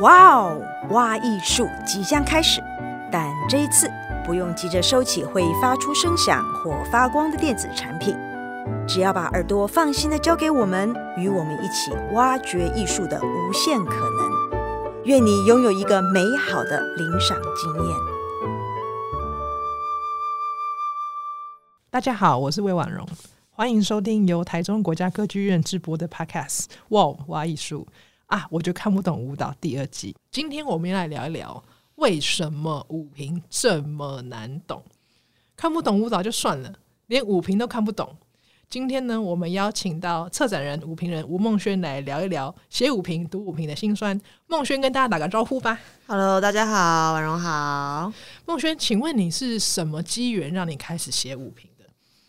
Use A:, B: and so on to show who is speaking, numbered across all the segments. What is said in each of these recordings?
A: 哇哦，挖艺术即将开始，但这一次不用急着收起会发出声响或发光的电子产品，只要把耳朵放心的交给我们，与我们一起挖掘艺术的无限可能。愿你拥有一个美好的聆赏经验。
B: 大家好，我是魏婉容，欢迎收听由台中国家歌剧院制播的 Podcast《哇哦，挖艺术》。啊，我就看不懂舞蹈第二季。今天我们来聊一聊，为什么舞评这么难懂？看不懂舞蹈就算了，连舞评都看不懂。今天呢，我们邀请到策展人、舞评人吴梦轩来聊一聊写舞评、读舞评的辛酸。梦轩跟大家打个招呼吧。
C: Hello，大家好，婉容好。
B: 梦轩，请问你是什么机缘让你开始写舞评的？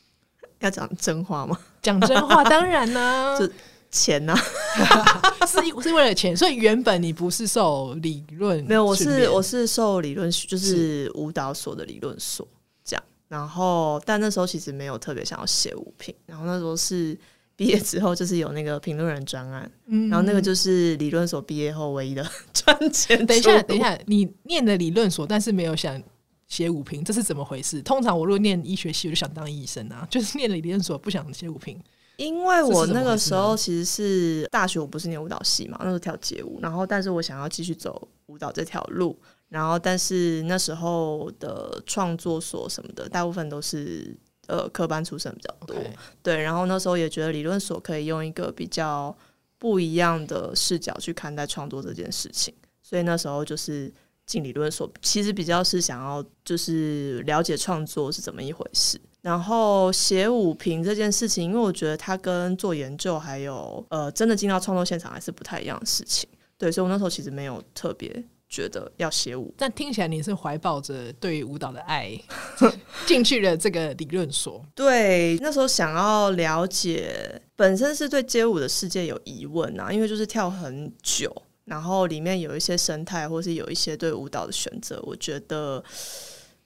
C: 要讲真话吗？
B: 讲真话，当然呢。
C: 钱呢、
B: 啊？是是为了钱，所以原本你不是受理论？
C: 没有，我是我是受理论，就是舞蹈所的理论所这样。然后，但那时候其实没有特别想要写舞评。然后那时候是毕业之后，就是有那个评论人专案，嗯，然后那个就是理论所毕业后唯一的 赚钱。
B: 等一下，等一下，你念的理论所，但是没有想写舞评，这是怎么回事？通常我如果念医学系，我就想当医生啊，就是念了理论所，不想写舞评。
C: 因为我那个时候其实是大学，我不是念舞蹈系嘛，那时候跳街舞，然后但是我想要继续走舞蹈这条路，然后但是那时候的创作所什么的，大部分都是呃科班出身比较多.对，然后那时候也觉得理论所可以用一个比较不一样的视角去看待创作这件事情，所以那时候就是进理论所，其实比较是想要就是了解创作是怎么一回事。然后写舞评这件事情，因为我觉得它跟做研究还有呃真的进到创作现场还是不太一样的事情，对，所以我那时候其实没有特别觉得要写舞。
B: 但听起来你是怀抱着对舞蹈的爱 进去了这个理论所。
C: 对，那时候想要了解，本身是对街舞的世界有疑问啊，因为就是跳很久，然后里面有一些生态，或是有一些对舞蹈的选择，我觉得。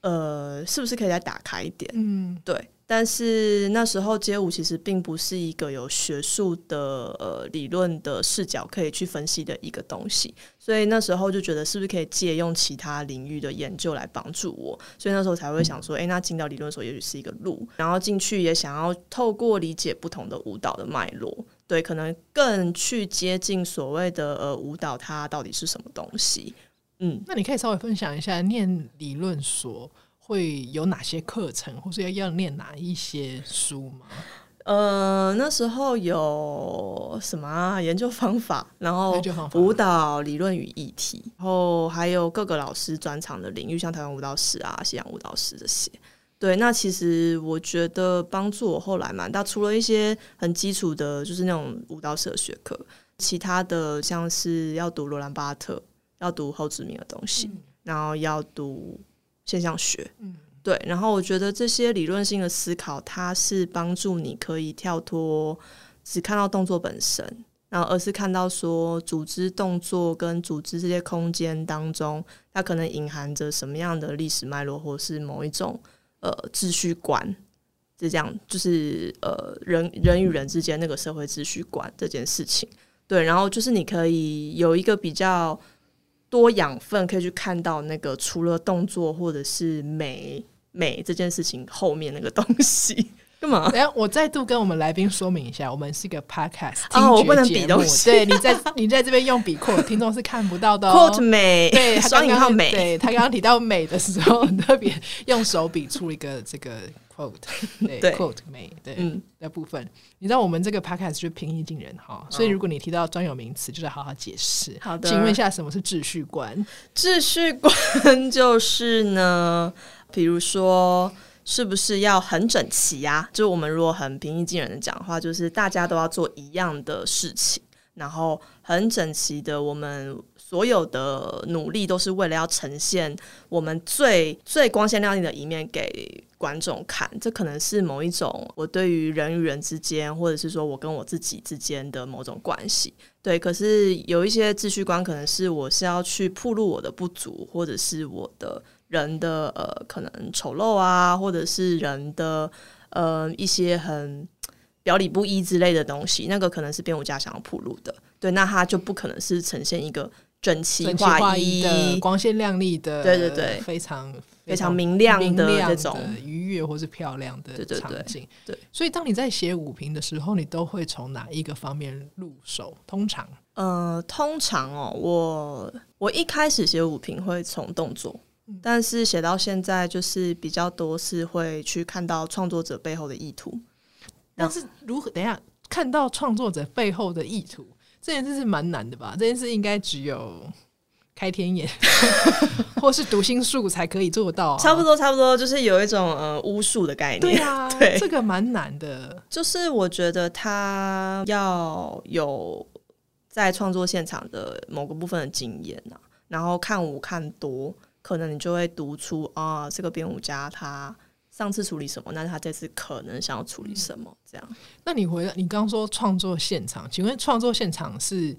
C: 呃，是不是可以再打开一点？嗯，对。但是那时候街舞其实并不是一个有学术的呃理论的视角可以去分析的一个东西，所以那时候就觉得是不是可以借用其他领域的研究来帮助我？所以那时候才会想说，哎、嗯，那进到理论所也许是一个路。然后进去也想要透过理解不同的舞蹈的脉络，对，可能更去接近所谓的呃舞蹈它到底是什么东西。嗯，
B: 那你可以稍微分享一下，念理论所会有哪些课程，或是要要念哪一些书吗？
C: 呃，那时候有什么啊？研究方法，然后舞蹈理论与议题，然后还有各个老师专长的领域，像台湾舞蹈史啊、西洋舞蹈史这些。对，那其实我觉得帮助我后来蛮大，除了一些很基础的，就是那种舞蹈史的学科，其他的像是要读罗兰巴特。要读后殖民的东西，嗯、然后要读现象学，嗯，对。然后我觉得这些理论性的思考，它是帮助你可以跳脱只看到动作本身，然后而是看到说组织动作跟组织这些空间当中，它可能隐含着什么样的历史脉络，或是某一种呃秩序观，是这样，就是呃人人与人之间那个社会秩序观这件事情。对，然后就是你可以有一个比较。多养分可以去看到那个除了动作或者是美美这件事情后面那个东西 干嘛？
B: 等下我再度跟我们来宾说明一下，我们是一个 podcast
C: 我不能比东西。
B: 对，你在 你在这边用笔括，听众是看不到的、哦。
C: quote 美，
B: 对，双引号美。对，他刚刚提到美的时候，特别用手笔出一个这个。Quote 对，quote 美对嗯的部分，你知道我们这个 podcast 就平易近人哈，所以如果你提到专有名词，就得好好解释。
C: 好的，
B: 请问一下什么是秩序观？
C: 秩序观就是呢，比如说是不是要很整齐呀、啊？就我们如果很平易近人的讲话，就是大家都要做一样的事情，然后很整齐的，我们所有的努力都是为了要呈现我们最最光鲜亮丽的一面给。观众看，这可能是某一种我对于人与人之间，或者是说我跟我自己之间的某种关系。对，可是有一些秩序观，可能是我是要去暴露我的不足，或者是我的人的呃可能丑陋啊，或者是人的呃一些很表里不一之类的东西。那个可能是编舞家想要暴露的。对，那他就不可能是呈现一个整齐划一
B: 的、光鲜亮丽的，
C: 对对对，
B: 非常
C: 非常明亮的这种
B: 愉悦或是漂亮的场景。
C: 对，
B: 所以当你在写舞评的时候，你都会从哪一个方面入手？通常，
C: 呃，通常哦，我我一开始写舞评会从动作，嗯、但是写到现在就是比较多是会去看到创作者背后的意图。
B: 但是如何？等一下，看到创作者背后的意图。这件事是蛮难的吧？这件事应该只有开天眼 或是读心术才可以做到啊。
C: 差不多，差不多，就是有一种呃巫术的概念。
B: 对啊，对，这个蛮难的。
C: 就是我觉得他要有在创作现场的某个部分的经验啊，然后看舞看多，可能你就会读出啊，这个编舞家他。上次处理什么？那他这次可能想要处理什么？这样？
B: 那你回来，你刚刚说创作现场，请问创作现场是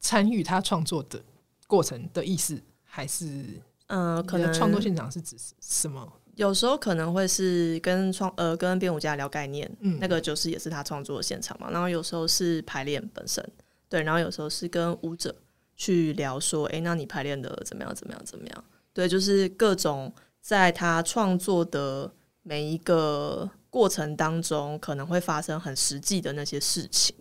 B: 参与他创作的过程的意思，还是
C: 嗯，可能
B: 创作现场是指什么？
C: 有时候可能会是跟创呃跟编舞家聊概念，嗯，那个就是也是他创作的现场嘛。然后有时候是排练本身，对，然后有时候是跟舞者去聊说，哎、欸，那你排练的怎么样？怎么样？怎么样？对，就是各种在他创作的。每一个过程当中可能会发生很实际的那些事情，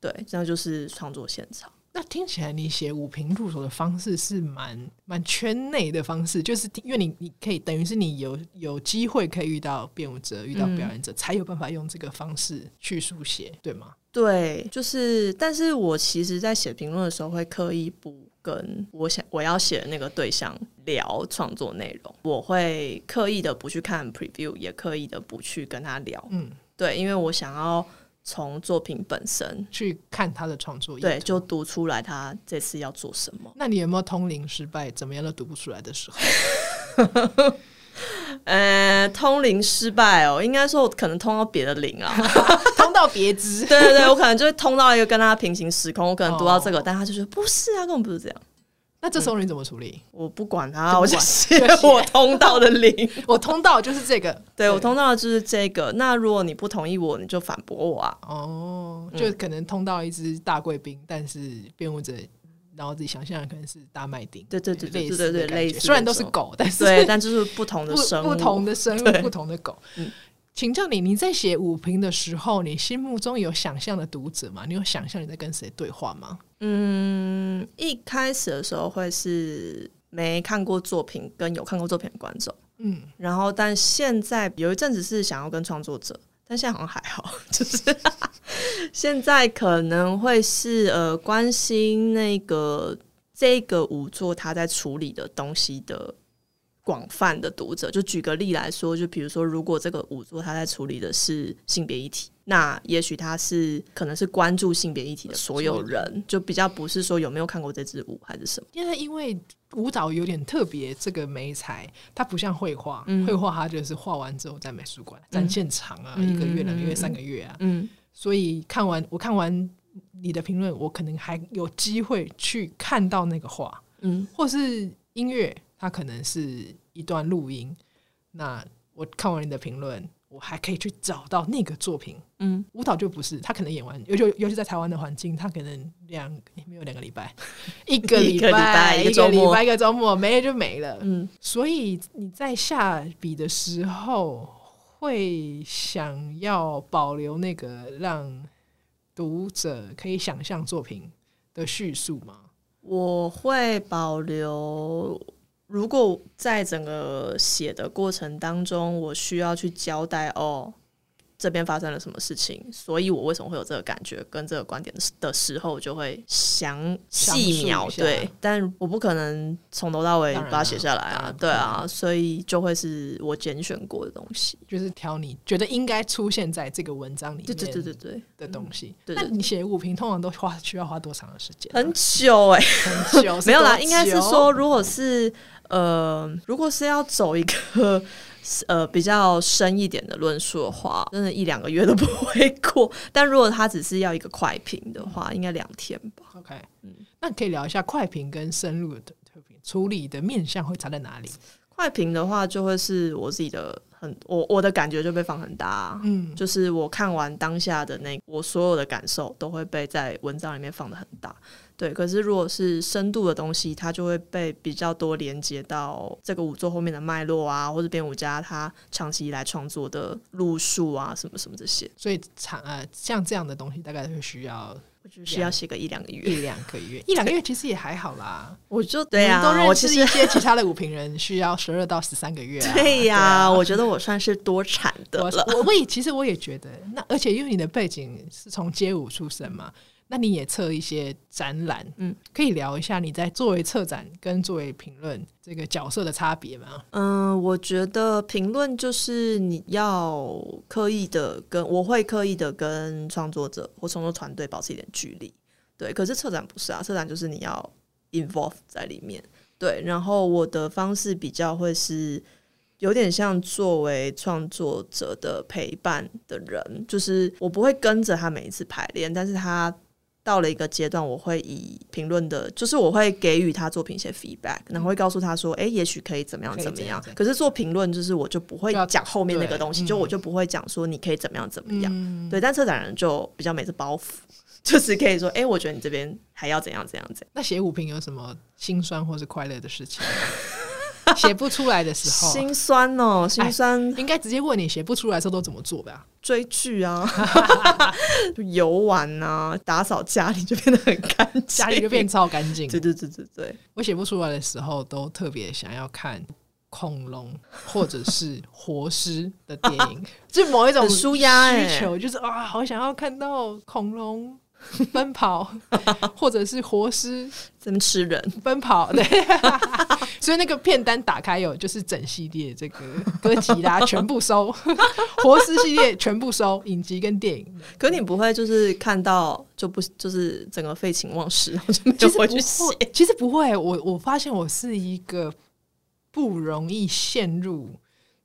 C: 对，这样就是创作现场。
B: 那听起来你写舞评入手的方式是蛮蛮圈内的方式，就是因为你你可以等于是你有有机会可以遇到编舞者、遇到表演者，嗯，才有办法用这个方式去书写，对吗？
C: 对，就是，但是我其实在写评论的时候会刻意不。跟我想我要写的那个对象聊创作内容，我会刻意的不去看 preview，也刻意的不去跟他聊。嗯，对，因为我想要从作品本身
B: 去看他的创作，
C: 对，就读出来他这次要做什么。
B: 那你有没有通灵失败，怎么样都读不出来的时候？
C: 呃，通灵失败哦，应该说我可能通到别的灵啊，
B: 通到别支。
C: 对对对，我可能就会通到一个跟他平行时空，我可能读到这个，哦、但他就说不是啊，根本不是这样。
B: 那这时候你怎么处理？
C: 嗯、我不管他，我就写我通道的灵，
B: 我通道就是这个，
C: 对，对我通道的就是这个。那如果你不同意我，你就反驳我啊。
B: 哦，就可能通到一只大贵宾，但是辩护者。然后自己想象的可能是大麦町，
C: 对对对对对对，类似。
B: 虽然都是狗，但是
C: 对，但就是不同的生物，
B: 不同的生物，不同的狗。嗯，请教你，你在写五评的时候，你心目中有想象的读者吗？你有想象你在跟谁对话吗？
C: 嗯，一开始的时候会是没看过作品跟有看过作品的观众，嗯，然后但现在有一阵子是想要跟创作者。但现在好像还好，就是 现在可能会是呃关心那个这个五座他在处理的东西的广泛的读者。就举个例来说，就比如说，如果这个五座他在处理的是性别议题，那也许他是可能是关注性别议题的所有人，就比较不是说有没有看过这支舞还是什么。
B: 因为因为。舞蹈有点特别，这个媒材它不像绘画，绘画它就是画完之后在美术馆展现场啊，一个月、两个月、三个月啊。嗯，所以看完我看完你的评论，我可能还有机会去看到那个画，嗯，或是音乐，它可能是一段录音。那我看完你的评论。我还可以去找到那个作品，嗯，舞蹈就不是，他可能演完，尤其尤其在台湾的环境，他可能两没有两个礼拜，一个礼拜一个礼拜一个周末没了就没了，嗯，所以你在下笔的时候会想要保留那个让读者可以想象作品的叙述吗？
C: 我会保留。如果在整个写的过程当中，我需要去交代哦。这边发生了什么事情？所以我为什么会有这个感觉跟这个观点的时候，就会详细描对，但我不可能从头到尾把它写下来啊，对啊，所以就会是我拣选过的东西，
B: 就是挑你觉得应该出现在这个文章里面，
C: 对对对对对
B: 的东西。
C: 那
B: 你写五评通常都花需要花多长的时间？
C: 很久哎、
B: 欸，很久，
C: 没有啦，应该是说，如果是呃，如果是要走一个。呃，比较深一点的论述的话，真的一两个月都不会过。但如果他只是要一个快评的话，应该两天吧。
B: OK，嗯，那你可以聊一下快评跟深入的特评处理的面向会差在哪里？
C: 快评的话，就会是我自己的很我我的感觉就被放很大，嗯，就是我看完当下的那我所有的感受都会被在文章里面放得很大，对。可是如果是深度的东西，它就会被比较多连接到这个舞作后面的脉络啊，或者编舞家他长期以来创作的路数啊，什么什么这些。
B: 所以长呃像这样的东西，大概会需要。
C: 我就是要写个一两个月，
B: 一两个月，一两个月其实也还好啦。
C: 我就对呀、
B: 啊，我认识一些其他的舞评人需要十二到十三个月、啊。
C: 对呀、啊，我觉得我算是多产的了。
B: 我我也其实我也觉得，那而且因为你的背景是从街舞出身嘛。那你也测一些展览，嗯，可以聊一下你在作为策展跟作为评论这个角色的差别吗？
C: 嗯，我觉得评论就是你要刻意的跟我会刻意的跟创作者或创作团队保持一点距离，对。可是策展不是啊，策展就是你要 involve 在里面，对。然后我的方式比较会是有点像作为创作者的陪伴的人，就是我不会跟着他每一次排练，但是他。到了一个阶段，我会以评论的，就是我会给予他作品一些 feedback，然后会告诉他说，哎、欸，也许可以怎么样怎么样。可是做评论，就是我就不会讲后面那个东西，就我就不会讲说你可以怎么样怎么样。嗯、对，但策展人就比较没这包袱，就是可以说，哎、欸，我觉得你这边还要怎样怎样怎样。
B: 那写五评有什么心酸或是快乐的事情？写不出来的时候，
C: 心酸哦，心酸。
B: 应该直接问你写不出来的时候都怎么做吧？
C: 追剧啊，游玩啊，打扫家里就变得很干净，
B: 家里就变超干净。
C: 对对对对对，
B: 我写不出来的时候，都特别想要看恐龙或者是活尸的电影，就某一种
C: 舒压
B: 需求，就是啊，好想要看到恐龙。奔跑，或者是活尸，
C: 怎么吃人？
B: 奔跑，对。所以那个片单打开有，就是整系列这个歌集啦，全部收。活尸系列全部收，影集跟电影。
C: 可你不会就是看到就不就是整个废寝忘食，然后就没有回去写？
B: 其实不会，我我发现我是一个不容易陷入。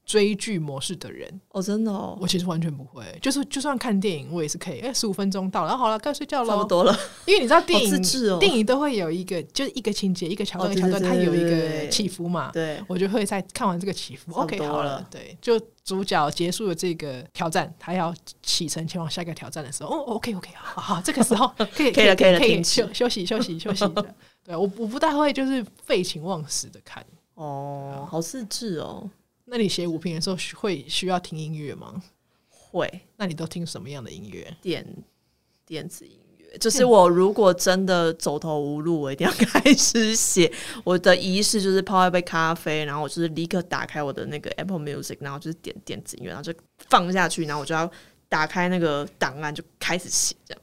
B: 追剧模式的人
C: 哦，真的哦，
B: 我其实完全不会，就是就算看电影，我也是可以。哎，十五分钟到了，好了，该睡觉了，
C: 差不多了。
B: 因为你知道电影，哦、电影都会有一个，就是一个情节，一个桥段，一个桥段，它有一个起伏嘛。
C: 对，
B: 我就会在看完这个起伏，OK，好了，对，就主角结束了这个挑战，他要启程前往下一个挑战的时候，哦，OK，OK，好好，这个时候 可以，
C: 可以了，可以了，可以
B: 休休息，休息，休息。对，我我不大会就是废寝忘食的看。
C: 哦，好自制哦。
B: 那你写五评的时候会需要听音乐吗？
C: 会。
B: 那你都听什么样的音乐？
C: 电电子音乐。就是我如果真的走投无路，我一定要 开始写。我的仪式就是泡一杯咖啡，然后我就是立刻打开我的那个 Apple Music，然后就是点电子音乐，然后就放下去，然后我就要打开那个档案，就开始写这样。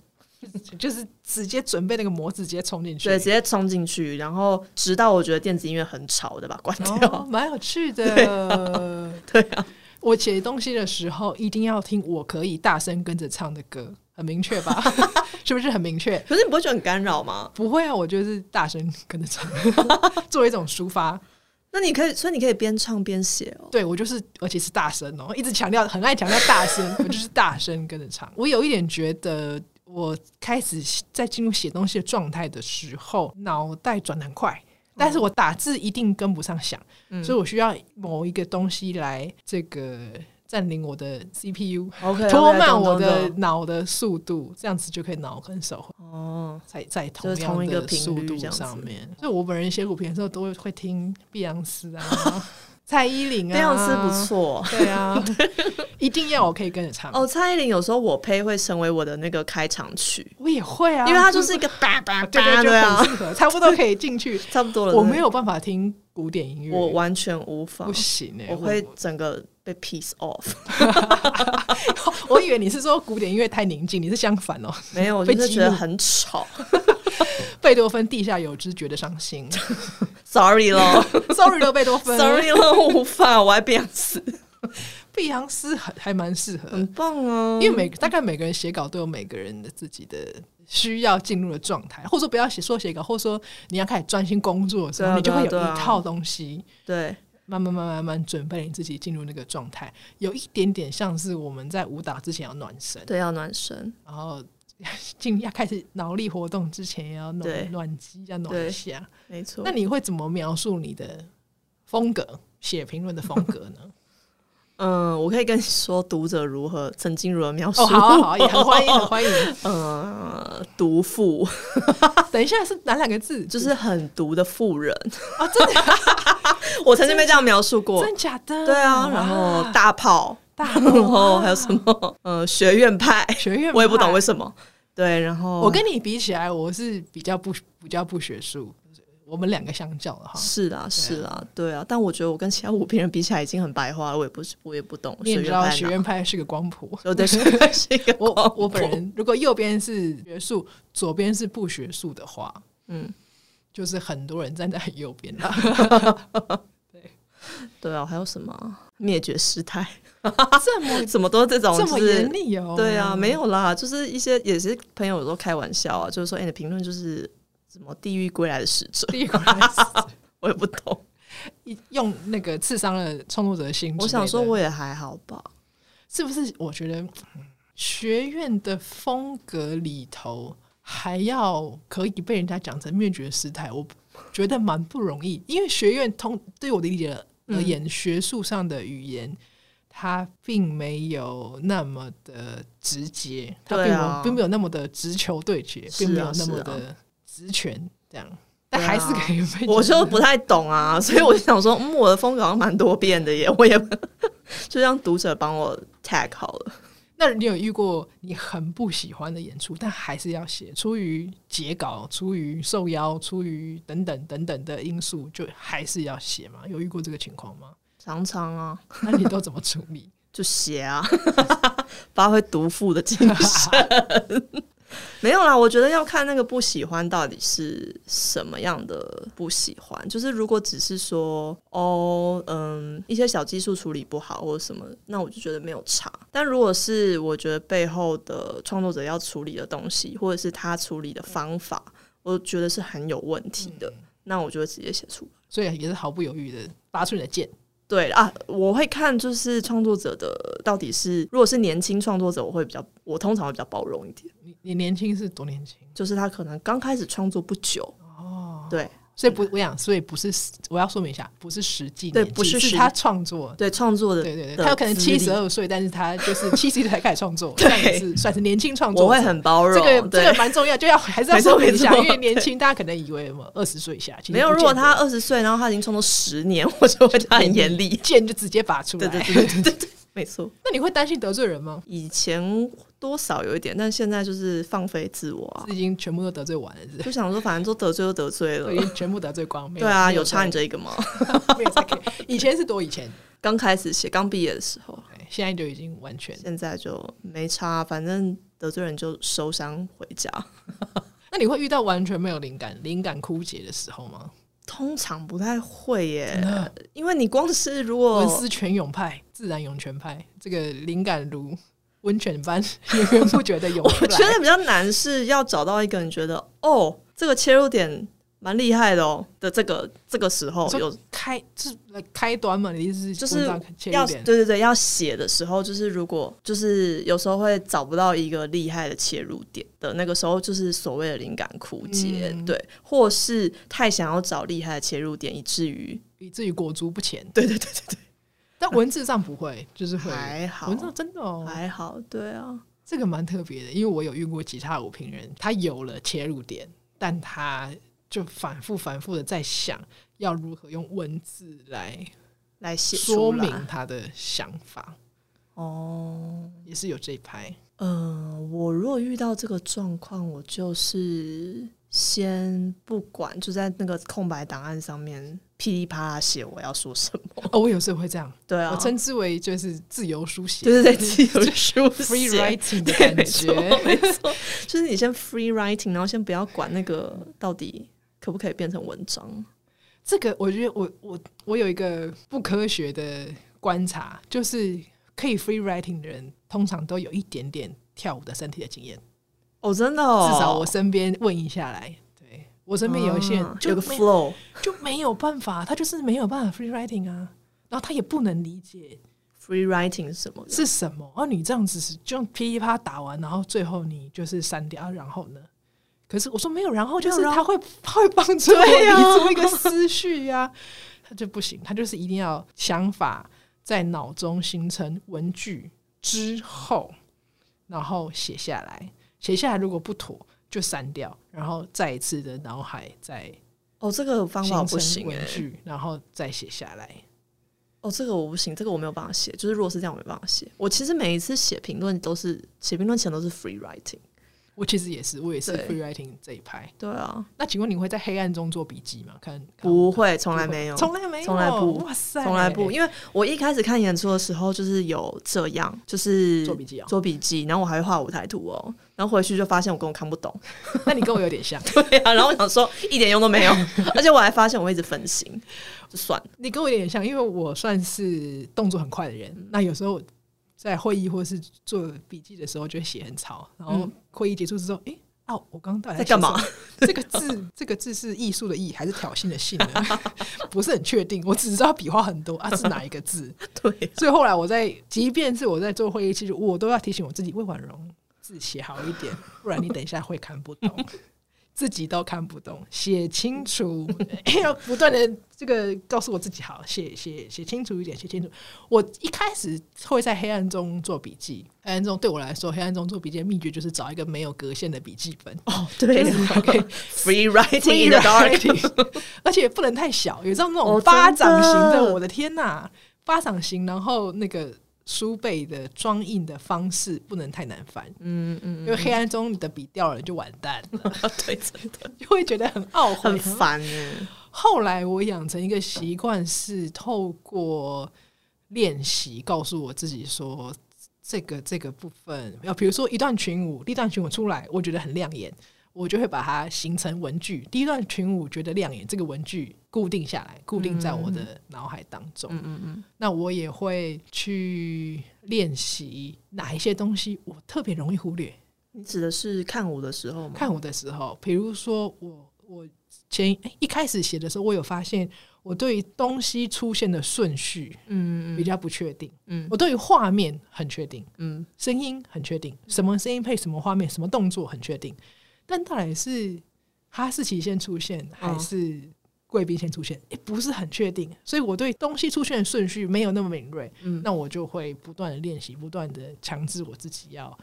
B: 就是直接准备那个模子，直接冲进去，
C: 对，直接冲进去，然后直到我觉得电子音乐很吵的把它关掉，
B: 哦，蛮有趣的。
C: 对啊，对啊，
B: 我写东西的时候一定要听我可以大声跟着唱的歌，很明确吧？是不是很明确？
C: 可是你不会觉得很干扰吗？
B: 不会啊，我就是大声跟着唱，作为一种抒发。
C: 那你可以，所以你可以边唱边写哦。
B: 对，我就是，而且是大声哦，一直强调，很爱强调大声，我就是大声跟着唱。我有一点觉得。我开始在进入写东西的状态的时候，脑袋转得很快，但是我打字一定跟不上想，嗯、所以我需要某一个东西来这个占领我的 CPU，OK，拖慢我的脑的速度，这样子就可以脑跟手哦，在在同样的速度上面。所以我本人写古评的时候都会会听碧昂斯啊。蔡依林啊，这样是
C: 不错。
B: 对啊，一定要我可以跟着唱。
C: 哦，蔡依林有时候我配会成为我的那个开场曲，
B: 我也会啊，
C: 因为它就是一个叭叭叭，对
B: 对对，很适合，差不多可以进去，
C: 差不多了。
B: 我没有办法听古典音乐，
C: 我完全无法，
B: 不行哎，
C: 我会整个被 piece off。
B: 我以为你是说古典音乐太宁静，你是相反哦，
C: 没有，我就是觉得很吵。
B: 贝多芬地下有知觉得伤心，
C: Sorry 咯，
B: Sorry 咯，贝多芬
C: ，Sorry 咯，无法，我还碧昂斯，
B: 碧昂斯还还蛮适合，
C: 很棒啊！
B: 因为每大概每个人写稿都有每个人的自己的需要进入的状态，或者说不要写说写稿，或者说你要开始专心工作的时候，啊、你就会有一套东西，
C: 对，
B: 慢慢慢慢慢准备你自己进入那个状态，有一点点像是我们在舞蹈之前要暖身，
C: 对，要暖身，
B: 然后。进要开始脑力活动之前，要暖暖机，要暖一下。
C: 没错。
B: 那你会怎么描述你的风格？写评论的风格呢？
C: 嗯，我可以跟你说，读者如何，曾经如何描述。哦，
B: 好啊，好啊，也很欢迎，很欢迎。
C: 嗯，毒妇。
B: 等一下，是哪两个字？
C: 就是很毒的妇人
B: 啊！真的，
C: 我曾经被这样描述过，
B: 真假的？
C: 对啊，然后大炮，
B: 大炮，然
C: 后还有什么？呃，学院派，
B: 学院派，
C: 我也不懂为什么。对，然后
B: 我跟你比起来，我是比较不比较不学术。我们两个相较的哈，
C: 是啊，是啊，对啊，但我觉得我跟其他五评人比起来已经很白话了，我也不是，我也不懂。
B: 你也知道学院派是个光
C: 谱，对，是一个
B: 我我本人如果右边是学术，左边是不学术的话，嗯，就是很多人站在很右边的。对。
C: 对。啊，还有什么灭绝师太？
B: 这么
C: 怎么都这种
B: 这么严厉哦？
C: 对啊，没有啦，就是一些也是朋友有时候开玩笑啊，就是说，哎，你的评论就是。什么地狱归来的使者？
B: 地狱归来的使者，
C: 我也不懂。
B: 用那个刺伤了创作者的心。
C: 我想说，我也还好吧。
B: 是不是？我觉得学院的风格里头，还要可以被人家讲成灭绝师太，我觉得蛮不容易。因为学院通对我的理解而言，嗯、学术上的语言，它并没有那么的直接，它并没有、啊、并没有那么的直球对决，并没有那么的。直拳这样，但还是可以被、啊。
C: 我就不太懂啊，所以我就想说，嗯，我的风格好像蛮多变的耶。我也 就让读者帮我 tag 好了。
B: 那你有遇过你很不喜欢的演出，但还是要写，出于截稿、出于受邀、出于等等等等的因素，就还是要写吗？有遇过这个情况吗？
C: 常常啊。
B: 那你都怎么处理？
C: 就写啊，发挥毒妇的精神。没有啦，我觉得要看那个不喜欢到底是什么样的不喜欢。就是如果只是说哦，嗯，一些小技术处理不好或者什么，那我就觉得没有差。但如果是我觉得背后的创作者要处理的东西，或者是他处理的方法，我觉得是很有问题的，嗯、那我就会直接写出来。
B: 所以也是毫不犹豫的拔出你的剑。
C: 对啊，我会看就是创作者的到底是，如果是年轻创作者，我会比较，我通常会比较包容一点。
B: 你你年轻是多年轻？
C: 就是他可能刚开始创作不久哦，对。
B: 所以不，我想，所以不是，我要说明一下，不是实际对，
C: 不是
B: 是他创作，
C: 对创作的，
B: 对对对，他有可能七十二岁，但是他就是 七十岁才开始创作，这样是算是年轻创作。
C: 我会很包容，
B: 这个这个蛮重要，就要还是要说明一下，因为年轻大家可能以为什么二十岁以下，
C: 没有，如果他二十岁，然后他已经创作十年，我就会他很严厉，
B: 剑就直接拔出来，
C: 对对对对对，没错。
B: 那你会担心得罪人吗？
C: 以前。多少有一点，但现在就是放飞自我啊，
B: 已经全部都得罪完了，是
C: 就想说反正都得罪都得罪了，
B: 已经全部得罪光。
C: 对啊，有差你这一个吗？
B: 以前是多以前，
C: 刚开始写刚毕业的时候，
B: 现在就已经完全，
C: 现在就没差，反正得罪人就收山回家。
B: 那你会遇到完全没有灵感、灵感枯竭的时候吗？
C: 通常不太会耶，因为你光是如果
B: 文思泉涌派、自然涌泉派，这个灵感如。温泉般 源源不绝的涌。
C: 我觉得比较难是要找到一个人觉得哦，这个切入点蛮厉害的哦的这个这个时候有
B: 开就是开端嘛？你意思是
C: 就是要对对对，要写的时候，就是如果就是有时候会找不到一个厉害的切入点的那个时候，就是所谓的灵感枯竭，嗯、对，或是太想要找厉害的切入点，以至于
B: 以至于裹足不前。
C: 对对对对对。
B: 但文字上不会，就是会
C: 还好。
B: 文字上真的哦，
C: 还好。对啊，
B: 这个蛮特别的，因为我有遇过其他五评人，他有了切入点，但他就反复反复的在想要如何用文字来
C: 来写
B: 说明他的想法。
C: 哦，
B: 也是有这一拍。
C: 嗯、呃，我如果遇到这个状况，我就是。先不管，就在那个空白档案上面噼里啪啦写我要说什么。
B: 哦，我有时候会这样，
C: 对啊，
B: 我称之为就是自由书写，
C: 对对对，自由书
B: 写 free writing 的感觉，
C: 没错，就是你先 free writing，然后先不要管那个到底可不可以变成文章。
B: 这个我觉得我我我有一个不科学的观察，就是可以 free writing 的人，通常都有一点点跳舞的身体的经验。
C: 哦，真的哦，
B: 至少我身边问一下来，对我身边有一些人就
C: 有个 flow
B: 就没有办法，他就是没有办法 free writing 啊，然后他也不能理解
C: free writing 是什么
B: 是什么。而你这样子是就噼里啪打完，然后最后你就是删掉，然后呢？可是我说没有，然后就是他会 他会帮助我理出一个思绪呀，他就不行，他就是一定要想法在脑中形成文句之后，然后写下来，写下来如果不妥就删掉，然后再一次的脑海再
C: 哦，这个方法不行，
B: 文句然后再写下来。
C: 哦，这个我不行，这个我没有办法写。就是如果是这样，我没办法写。我其实每一次写评论都是写评论前都是 free writing。
B: 我其实也是，我也是 free writing 这一派。
C: 对啊，
B: 那请问你会在黑暗中做笔记吗？看，
C: 不会，从来没有，
B: 从来没有，
C: 从来不，
B: 哇塞，
C: 从来不。因为我一开始看演出的时候，就是有这样，就是
B: 做笔记啊，
C: 做笔记，然后我还会画舞台图哦，然后回去就发现我根本看不懂。
B: 那你跟我有点像，
C: 对啊。然后我想说一点用都没有，而且我还发现我一直分心，就算了。
B: 你跟我有点像，因为我算是动作很快的人，那有时候在会议或是做笔记的时候就会写很吵，然后会议结束之后，诶。哦，我刚刚到底在
C: 干嘛？
B: 这个字，这个字是艺术的艺还是挑衅的衅呢？不是很确定。我只知道笔画很多啊，是哪一个字？
C: 对。
B: 所以后来我在，即便是我在做会议记录，我都要提醒我自己：魏婉容字写好一点，不然你等一下会看不懂。自己都看不懂，写清楚，要不断的这个告诉我自己好，写写写清楚一点，写清楚。我一开始会在黑暗中做笔记，黑暗中对我来说，黑暗中做笔记的秘诀就是找一个没有格线的笔记本。
C: 哦，对
B: ，OK，free writing in the dark，而且不能太小，有这种那种巴掌型的，我的天哪，巴掌型，然后那个。书背的装印的方式不能太难翻，嗯嗯，因为黑暗中你的笔掉了就完蛋了，
C: 对，真的
B: 就会觉得很懊悔、
C: 很烦呢。
B: 后来我养成一个习惯，是透过练习告诉我自己说，这个这个部分，要比如说一段群舞，一段群舞出来，我觉得很亮眼。我就会把它形成文具。第一段群舞觉得亮眼，这个文具固定下来，固定在我的脑海当中。嗯嗯嗯。那我也会去练习哪一些东西我特别容易忽略。
C: 你指的是看舞的时候吗？
B: 看舞的时候，比如说我我前一开始写的时候，我有发现我对于东西出现的顺序，嗯比较不确定。嗯，我对于画面很确定，嗯，声音很确定，什么声音配什么画面，什么动作很确定。但到底是哈士奇先出现，还是贵宾先出现？也、哦欸、不是很确定，所以我对东西出现的顺序没有那么敏锐。嗯，那我就会不断的练习，不断的强制我自己要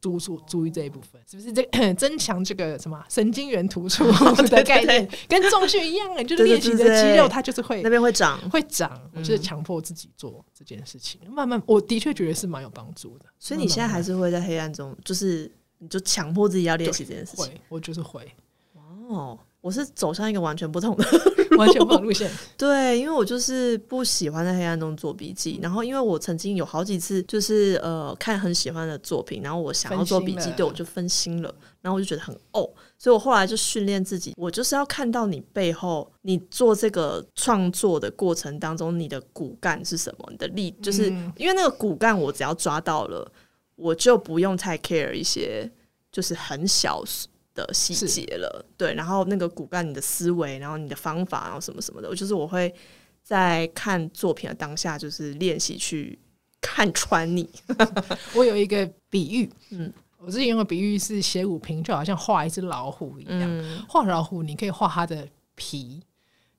B: 注注注意这一部分，是不是？这 增强这个什么神经元突出 的概念，跟重训一样，啊，就是练习的肌肉，它就是会
C: 那边会长，
B: 会长。我就是强迫自己做这件事情，慢慢，我的确觉得是蛮有帮助的。
C: 所以你现在还是会在黑暗中，就是。你就强迫自己要练习这件事情。
B: 会，我就是会。
C: 哦，我是走向一个完全不同的、
B: 完全不同路线。
C: 对，因为我就是不喜欢在黑暗中做笔记。然后，因为我曾经有好几次，就是呃看很喜欢的作品，然后我想要做笔记，对我就分心了。然后我就觉得很哦，所以我后来就训练自己，我就是要看到你背后，你做这个创作的过程当中，你的骨干是什么？你的力，就是、嗯、因为那个骨干，我只要抓到了。我就不用太 care 一些，就是很小的细节了，对。然后那个骨干，你的思维，然后你的方法，然后什么什么的，我就是我会在看作品的当下，就是练习去看穿你。
B: 我有一个比喻，嗯，我之前用的比喻是写舞评，就好像画一只老虎一样。画、嗯、老虎，你可以画它的皮，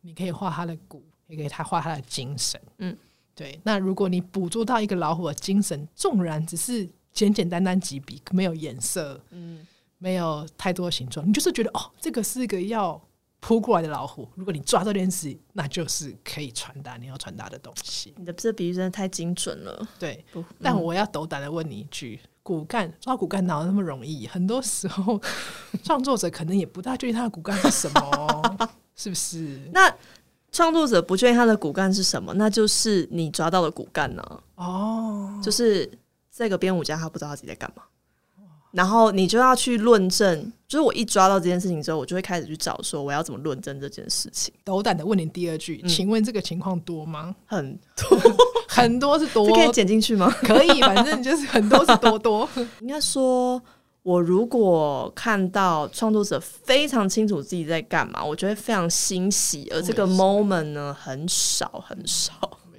B: 你可以画它的骨，也可以它画它的精神。嗯，对。那如果你捕捉到一个老虎的精神，纵然只是简简单单几笔，没有颜色，嗯，没有太多形状，你就是觉得哦，这个是一个要扑过来的老虎。如果你抓这件事，那就是可以传达你要传达的东西。
C: 你的这比喻真的太精准了，
B: 对。嗯、但我要斗胆的问你一句：骨干抓骨干哪有那么容易？很多时候，创作者可能也不大确定他的骨干是什么，是不是？
C: 那创作者不确定他的骨干是什么，那就是你抓到的骨干呢？哦，就是。这个编舞家他不知道他自己在干嘛，然后你就要去论证。就是我一抓到这件事情之后，我就会开始去找说我要怎么论证这件事情。
B: 斗胆的问你第二句，嗯、请问这个情况多吗？
C: 很多，
B: 很多是多，
C: 可以剪进去吗？
B: 可以，反正就是很多是多多。
C: 应该说，我如果看到创作者非常清楚自己在干嘛，我觉得非常欣喜。而这个 moment 呢，很少很少。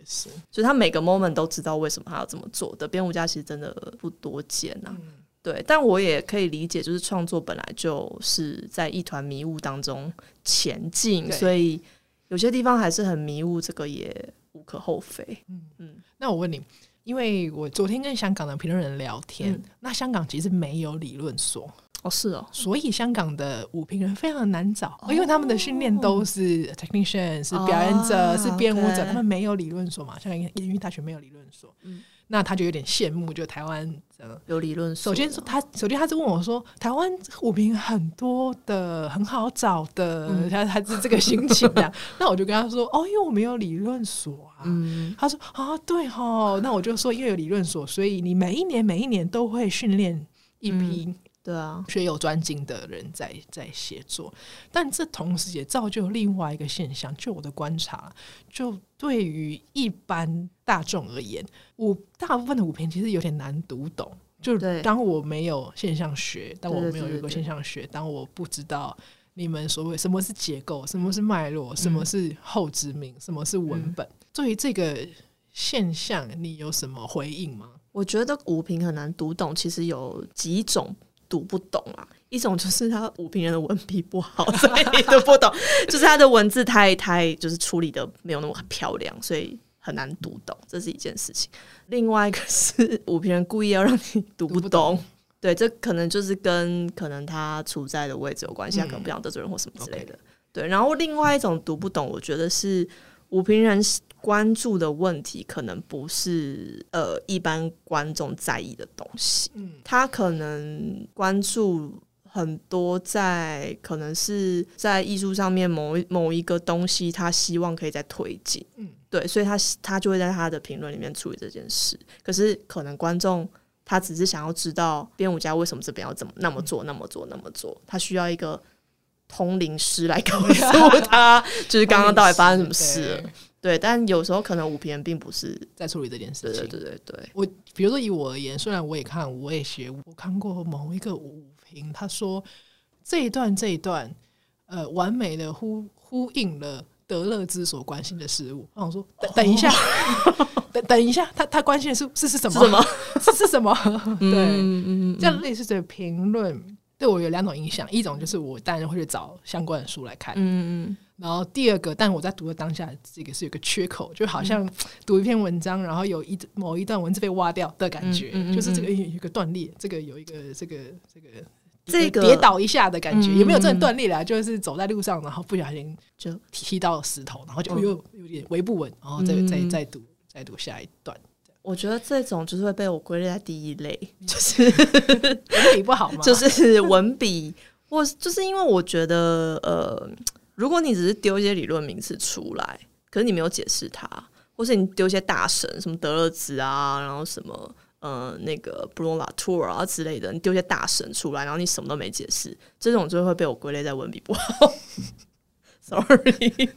C: 是，就是他每个 moment 都知道为什么他要这么做的编舞家其实真的不多见呐、啊。嗯、对，但我也可以理解，就是创作本来就是在一团迷雾当中前进，所以有些地方还是很迷雾。这个也无可厚非。
B: 嗯嗯，那我问你，因为我昨天跟香港的评论人聊天，嗯、那香港其实没有理论所。
C: 哦，是哦，
B: 所以香港的舞评人非常的难找，哦、因为他们的训练都是 technician，是表演者，哦、是编舞者，他们没有理论所嘛。香港演艺大学没有理论所，嗯，那他就有点羡慕，就台湾
C: 有理论所。
B: 首先说他，首先他就问我说，台湾舞评很多的，很好找的，嗯、他他是这个心情的。那我就跟他说，哦，因为我没有理论所啊。嗯、他说啊，对哈，那我就说，因为有理论所，所以你每一年每一年都会训练一批、嗯。对啊，学有专精的人在在写作，但这同时也造就另外一个现象。就我的观察，就对于一般大众而言，五大部分的舞评其实有点难读懂。就当我没有现象学，当我没有一个现象学，当我不知道你们所谓什么是结构，什么是脉络，什么是后殖民，什么是文本，对于这个现象，你有什么回应吗？
C: 我觉得舞评很难读懂，其实有几种。读不懂啊，一种就是他武平人的文笔不好，所以读不懂；就是他的文字太太就是处理的没有那么漂亮，所以很难读懂，这是一件事情。另外一个是武平人故意要让你读不懂，不懂。对，这可能就是跟可能他处在的位置有关系，他可能不想得罪人或什么之类的。对，然后另外一种读不懂，我觉得是武平人关注的问题可能不是呃一般观众在意的东西，嗯，他可能关注很多在可能是在艺术上面某某一个东西，他希望可以再推进，嗯，对，所以他他就会在他的评论里面处理这件事。可是可能观众他只是想要知道编舞家为什么这边要怎么那么做那么做那么做，他需要一个通灵师来告诉他，就是刚刚到底发生什么事了。对，但有时候可能五评人并不是
B: 在处理这件事情。
C: 对对对对，
B: 我比如说以我而言，虽然我也看，我也学，我看过某一个五评，他说这一段这一段，呃，完美的呼呼应了德勒兹所关心的事物。那我想说，等等一下，哦、等等一下，他他关心的是是是什么？是什么？是是什么？对，嗯嗯，这样类似的评论对我有两种影响，一种就是我当然会去找相关的书来看，嗯嗯。然后第二个，但我在读的当下，这个是有个缺口，就好像读一篇文章，然后有一某一段文字被挖掉的感觉，嗯嗯嗯、就是这个有一个断裂，这个有一个这个这个这个跌倒一下的感觉，也、嗯、没有真的断裂啦，就是走在路上，然后不小心就踢到石头，然后就又有点微不稳，然后再再再读再读下一段。
C: 我觉得这种就是会被我归类在第一类，就是
B: 文笔不好吗？
C: 就是文笔，或就是因为我觉得呃。如果你只是丢一些理论名词出来，可是你没有解释它，或是你丢一些大神，什么德勒兹啊，然后什么呃那个布隆拉图尔啊之类的，你丢一些大神出来，然后你什么都没解释，这种就会被我归类在文笔不好。Sorry，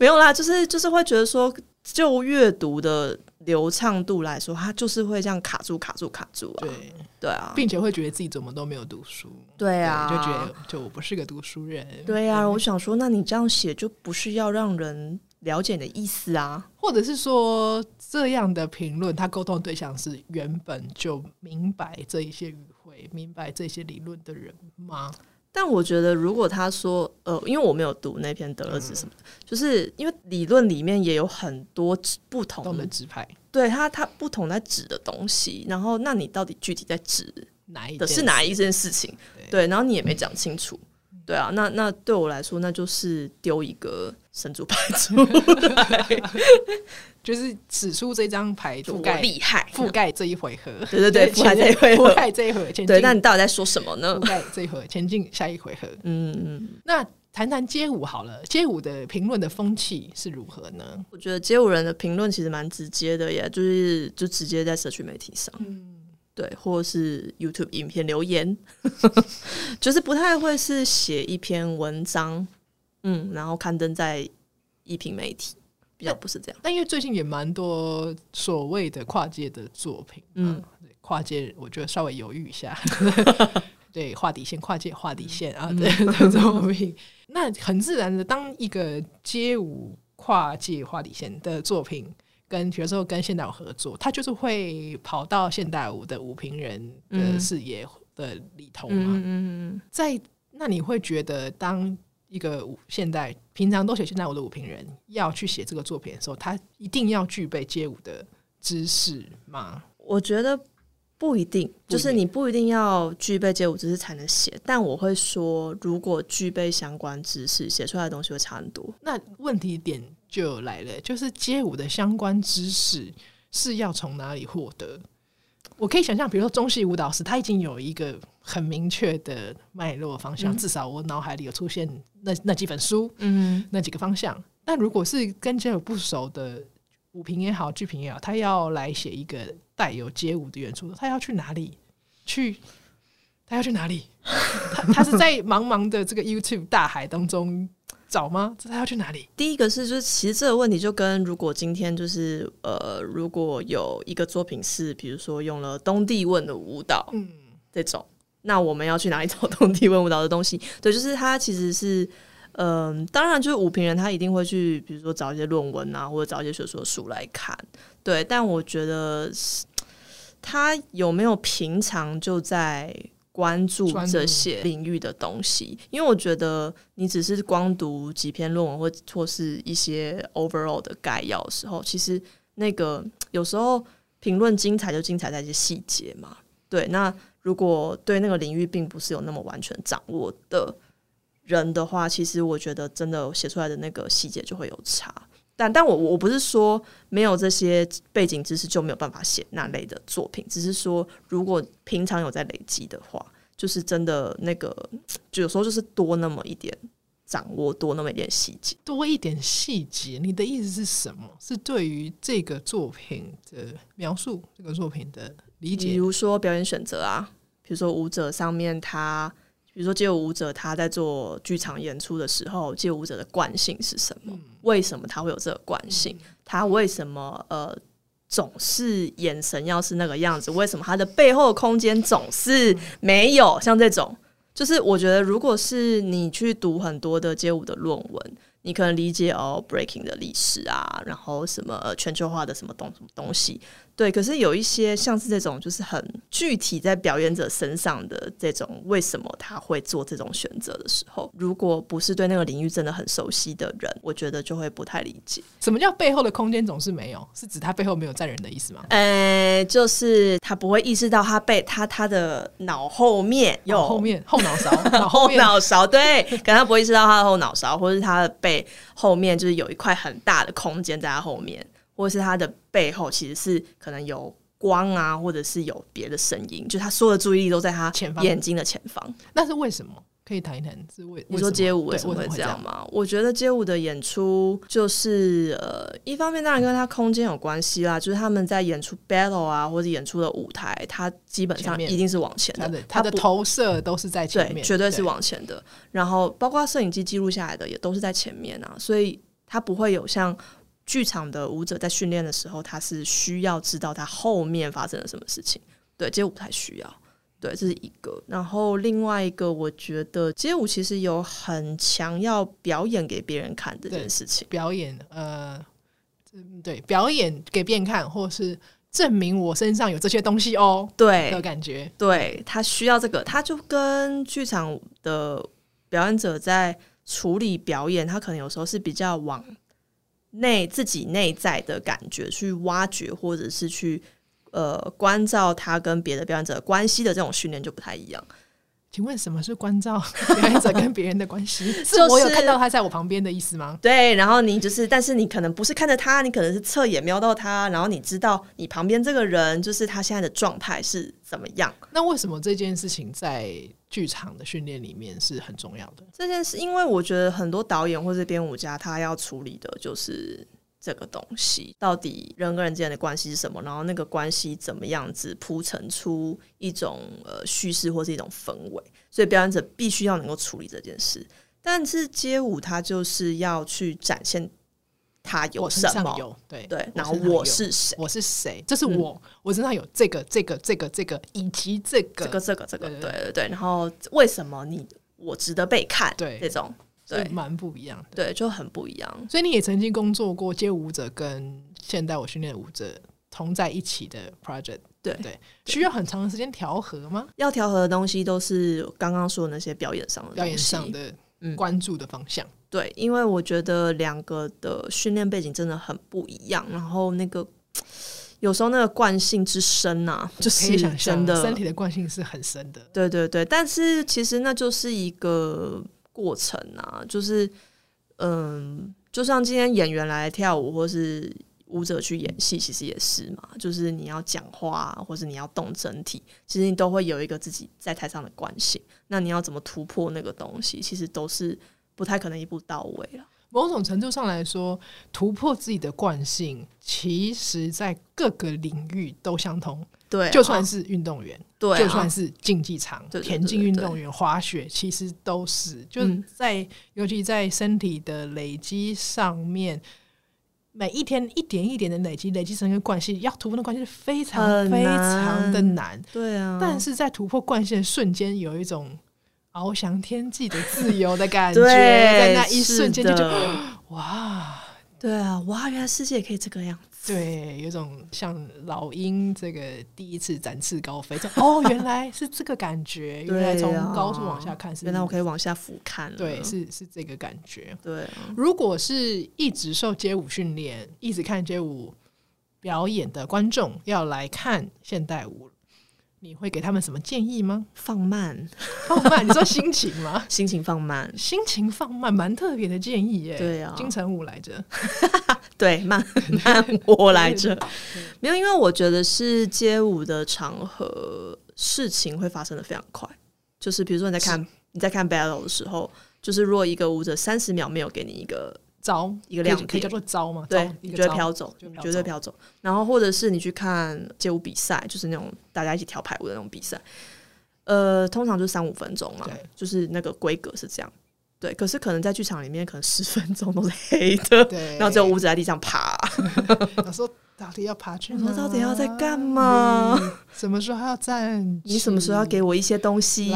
C: 没有啦，就是就是会觉得说，就阅读的。流畅度来说，他就是会这样卡住、卡住、卡住啊！对对啊，
B: 并且会觉得自己怎么都没有读书，
C: 对啊，
B: 对就觉得就我不是个读书人。
C: 对啊，对我想说，那你这样写就不是要让人了解你的意思啊？
B: 或者是说，这样的评论，他沟通对象是原本就明白这一些语汇、明白这些理论的人吗？
C: 但我觉得，如果他说，呃，因为我没有读那篇德勒兹什么的，嗯、就是因为理论里面也有很多不同的
B: 指派，
C: 对他他不同在指的东西，然后那你到底具体在指
B: 哪一
C: 的是哪一件事情？对，对，然后你也没讲清楚，嗯、对啊，那那对我来说，那就是丢一个神主牌出 来。
B: 就是指出这张牌覆盖厉害，覆盖这一回合。
C: 对对对，覆盖这一回合，
B: 覆盖这一回合。
C: 对，那你到底在说什么呢？
B: 覆盖这一回合，前进下一回合。嗯嗯。那谈谈街舞好了，街舞的评论的风气是如何呢？
C: 我觉得街舞人的评论其实蛮直接的耶，就是就直接在社区媒体上，嗯，对，或是 YouTube 影片留言，就是不太会是写一篇文章，嗯，然后刊登在一品媒体。比较不是这样，
B: 但因为最近也蛮多所谓的跨界的作品，嗯，跨界我觉得稍微犹豫一下，对，画底线，跨界画底线、嗯、啊，对的作品，嗯、那很自然的，当一个街舞跨界画底线的作品，跟比如说跟现代舞合作，他就是会跑到现代舞的舞评人的视野的里头嘛，嗯嗯，在那你会觉得当一个现代平常都写现代舞的舞评人要去写这个作品的时候，他一定要具备街舞的知识吗？
C: 我觉得不一定，就是你不一定要具备街舞知识才能写。但我会说，如果具备相关知识，写出来的东西会差很多。
B: 那问题点就来了，就是街舞的相关知识是要从哪里获得？我可以想象，比如说中戏舞蹈师，他已经有一个很明确的脉络方向，嗯、至少我脑海里有出现那那几本书，嗯，那几个方向。那如果是跟街舞不熟的舞评也好，剧评也好，他要来写一个带有街舞的元素，他要去哪里？去？他要去哪里？他他是在茫茫的这个 YouTube 大海当中。找吗？这他要去哪里？
C: 第一个是，就是其实这个问题就跟如果今天就是呃，如果有一个作品是，比如说用了东帝汶的舞蹈，嗯，这种，那我们要去哪里找东帝汶舞蹈的东西？对，就是他其实是，嗯、呃，当然就是舞评人他一定会去，比如说找一些论文啊，或者找一些学术书来看，对。但我觉得他有没有平常就在。关注这些领域的东西，因为我觉得你只是光读几篇论文或或是一些 overall 的概要的时候，其实那个有时候评论精彩就精彩在一些细节嘛。对，那如果对那个领域并不是有那么完全掌握的人的话，其实我觉得真的写出来的那个细节就会有差。但但我我不是说没有这些背景知识就没有办法写那类的作品，只是说如果平常有在累积的话，就是真的那个，就有时候就是多那么一点掌握，多那么一点细节，
B: 多一点细节。你的意思是什么？是对于这个作品的描述，这个作品的理解。
C: 比如说表演选择啊，比如说舞者上面他。比如说，街舞舞者他在做剧场演出的时候，街舞舞者的惯性是什么？为什么他会有这个惯性？他为什么呃总是眼神要是那个样子？为什么他的背后空间总是没有？像这种，就是我觉得，如果是你去读很多的街舞的论文。你可能理解哦，breaking 的历史啊，然后什么全球化的什么东什么东西，对。可是有一些像是这种，就是很具体在表演者身上的这种，为什么他会做这种选择的时候，如果不是对那个领域真的很熟悉的人，我觉得就会不太理解。
B: 什么叫背后的空间总是没有？是指他背后没有站人的意思吗？
C: 呃，就是他不会意识到他背他他的脑后面有
B: 后面后脑勺，
C: 后脑勺对，可能他不会意识到他的后脑勺，或者是他的背。后面就是有一块很大的空间在他后面，或者是他的背后其实是可能有光啊，或者是有别的声音，就他所有的注意力都在他眼睛的前方。
B: 那是为什么？可以谈一谈是为
C: 你说街舞为什么会这样吗？样我觉得街舞的演出就是呃，一方面当然跟他空间有关系啦，就是他们在演出 battle 啊，或者演出的舞台，它基本上一定是往前的，
B: 的他的投射都是在前面，
C: 对，绝对是往前的。然后包括摄影机记录下来的也都是在前面啊，所以它不会有像剧场的舞者在训练的时候，他是需要知道他后面发生了什么事情。对，街舞不太需要。对，这是一个。然后另外一个，我觉得街舞其实有很强要表演给别人看这件事情。
B: 表演，呃，对，表演给别人看，或是证明我身上有这些东西哦。
C: 对
B: 的感觉，
C: 对，他需要这个，他就跟剧场的表演者在处理表演，他可能有时候是比较往内自己内在的感觉去挖掘，或者是去。呃，关照他跟别的表演者关系的这种训练就不太一样。
B: 请问什么是关照 表演者跟别人的关系？是我有看到他在我旁边的意思吗？
C: 对，然后你就是，但是你可能不是看着他，你可能是侧眼瞄到他，然后你知道你旁边这个人就是他现在的状态是怎么样。
B: 那为什么这件事情在剧场的训练里面是很重要的？
C: 这件事，因为我觉得很多导演或者编舞家他要处理的就是。这个东西到底人跟人之间的关系是什么？然后那个关系怎么样子铺陈出一种呃叙事或是一种氛围？所以表演者必须要能够处理这件事。但是街舞它就是要去展现它有什么？
B: 有对
C: 对。然后我是谁？
B: 我是谁？这是我，嗯、我身上有这个这个这个这个以及这个
C: 这个这个这个对对对。然后为什么你我值得被看？对这种。对，
B: 蛮不一样的。
C: 对，就很不一样。
B: 所以你也曾经工作过街舞者跟现代舞训练舞者同在一起的 project，对对，需要很长的时间调和吗？
C: 要调和的东西都是刚刚说的那些表演上的
B: 表演上的关注的方向。嗯、
C: 对，因为我觉得两个的训练背景真的很不一样，然后那个 有时候那个惯性之深啊，就是真的
B: 身体的惯性是很深的。
C: 对对对，但是其实那就是一个过程啊，就是嗯，就像今天演员来跳舞，或是。舞者去演戏，其实也是嘛，就是你要讲话，或是你要动整体，其实你都会有一个自己在台上的惯性。那你要怎么突破那个东西，其实都是不太可能一步到位了。
B: 某种程度上来说，突破自己的惯性，其实在各个领域都相通。
C: 对啊，
B: 就算是运动员，
C: 对啊，
B: 就算是竞技场、
C: 对对对对对，
B: 田径运动员、滑雪，其实都是。就是在、嗯、尤其在身体的累积上面。每一天一点一点的累积，累积成一个惯性，要突破的惯性是非常非常的难。
C: 对啊，
B: 但是在突破惯性的瞬间，有一种翱翔天际的自由的感觉，在那一瞬间就觉得哇，
C: 对啊，哇，原来世界也可以这个样子。
B: 对，有种像老鹰这个第一次展翅高飞，哦，原来是这个感觉。原来从高处往下看是，
C: 原来我可以往下俯瞰。
B: 对，是是这个感觉。
C: 对，
B: 如果是一直受街舞训练、一直看街舞表演的观众要来看现代舞，你会给他们什么建议吗？
C: 放慢，
B: 放慢。你说心情吗？
C: 心情放慢，
B: 心情放慢，蛮特别的建议耶。
C: 对啊，
B: 金城武来着。
C: 对，慢慢我来着，没有，因为我觉得是街舞的场合，事情会发生的非常快。就是比如说你在看你在看 battle 的时候，就是如果一个舞者三十秒没有给你一个
B: 招，
C: 一个亮点，
B: 可以叫做招嘛？
C: 对，你就会飘走，绝对飘走。然后或者是你去看街舞比赛，就是那种大家一起跳排舞的那种比赛，呃，通常就三五分钟嘛，就是那个规格是这样。对，可是可能在剧场里面，可能十分钟都是黑的，对，然后只有舞者在地上爬。
B: 我说到底要爬去？我
C: 说到底要在干嘛？
B: 什么时候还要站？
C: 你什么时候要给我一些东西？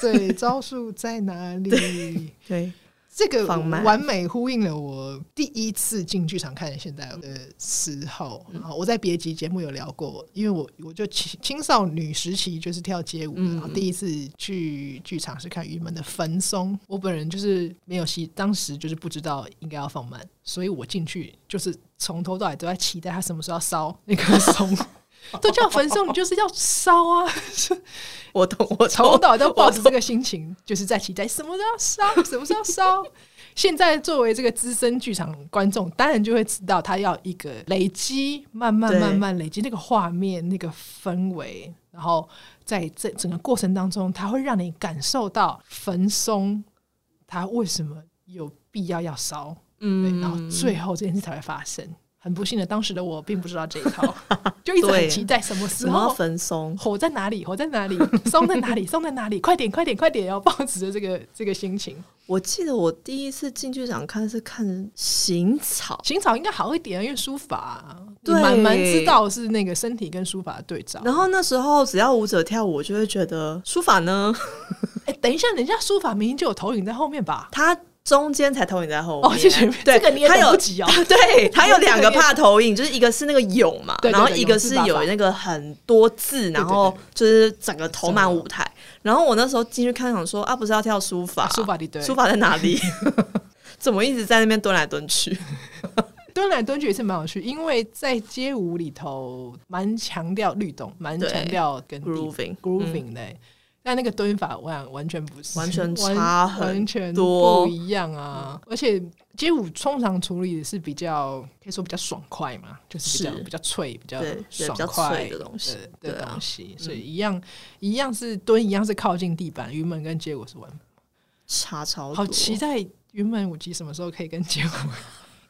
B: 对，招数在哪里？
C: 对。对
B: 这个完美呼应了我第一次进剧场看现代的时候。然后我在别集节目有聊过，因为我我就青青少女时期就是跳街舞，然后第一次去剧场是看云门的焚松。我本人就是没有戏，当时就是不知道应该要放慢，所以我进去就是从头到尾都在期待他什么时候要烧那棵松。都叫焚烧，你就是要烧啊！
C: 我懂，我
B: 从头到尾都抱着这个心情，就是在期待什么时候要烧，什么时候要烧。现在作为这个资深剧场观众，当然就会知道他要一个累积，慢慢慢慢累积那个画面、那个氛围，然后在这整个过程当中，他会让你感受到焚松，他为什么有必要要烧，嗯，然后最后这件事才会发生。很不幸的，当时的我并不知道这一套，就一直很期待什么时候
C: 焚松，
B: 火在哪里，火在哪里，松在哪里，松在哪里，快点，快点，快点，要抱持着这个这个心情。
C: 我记得我第一次进剧场看是看行草，
B: 行草应该好一点，因为书法，对，蛮蛮知道是那个身体跟书法的对照。
C: 然后那时候只要舞者跳舞，我就会觉得书法呢，
B: 哎、欸，等一下，等一下，书法明明就有投影在后面吧？
C: 他。中间才投影在后面，
B: 哦，前面对，这个你也等不及哦。
C: 对，它有两个怕投影，就是一个是那个勇嘛，然后一个是有那个很多字，然后就是整个投满舞台。然后我那时候进去看，想说啊，不是要跳书法，
B: 书法的对，
C: 书法在哪里？怎么一直在那边蹲来蹲去？
B: 蹲来蹲去也是蛮有趣，因为在街舞里头蛮强调律动，蛮强调跟
C: grooving
B: grooving 的。但那个蹲法完完全不是，
C: 完全差很多，
B: 完全不一样啊！而且街舞通常处理的是比较可以说比较爽快嘛，就是比较比较脆、比较爽快
C: 的东西。
B: 的东西，所以一样一样是蹲，一样是靠近地板。云门跟街舞是完。
C: 差超多，
B: 好期待云门舞集什么时候可以跟街舞。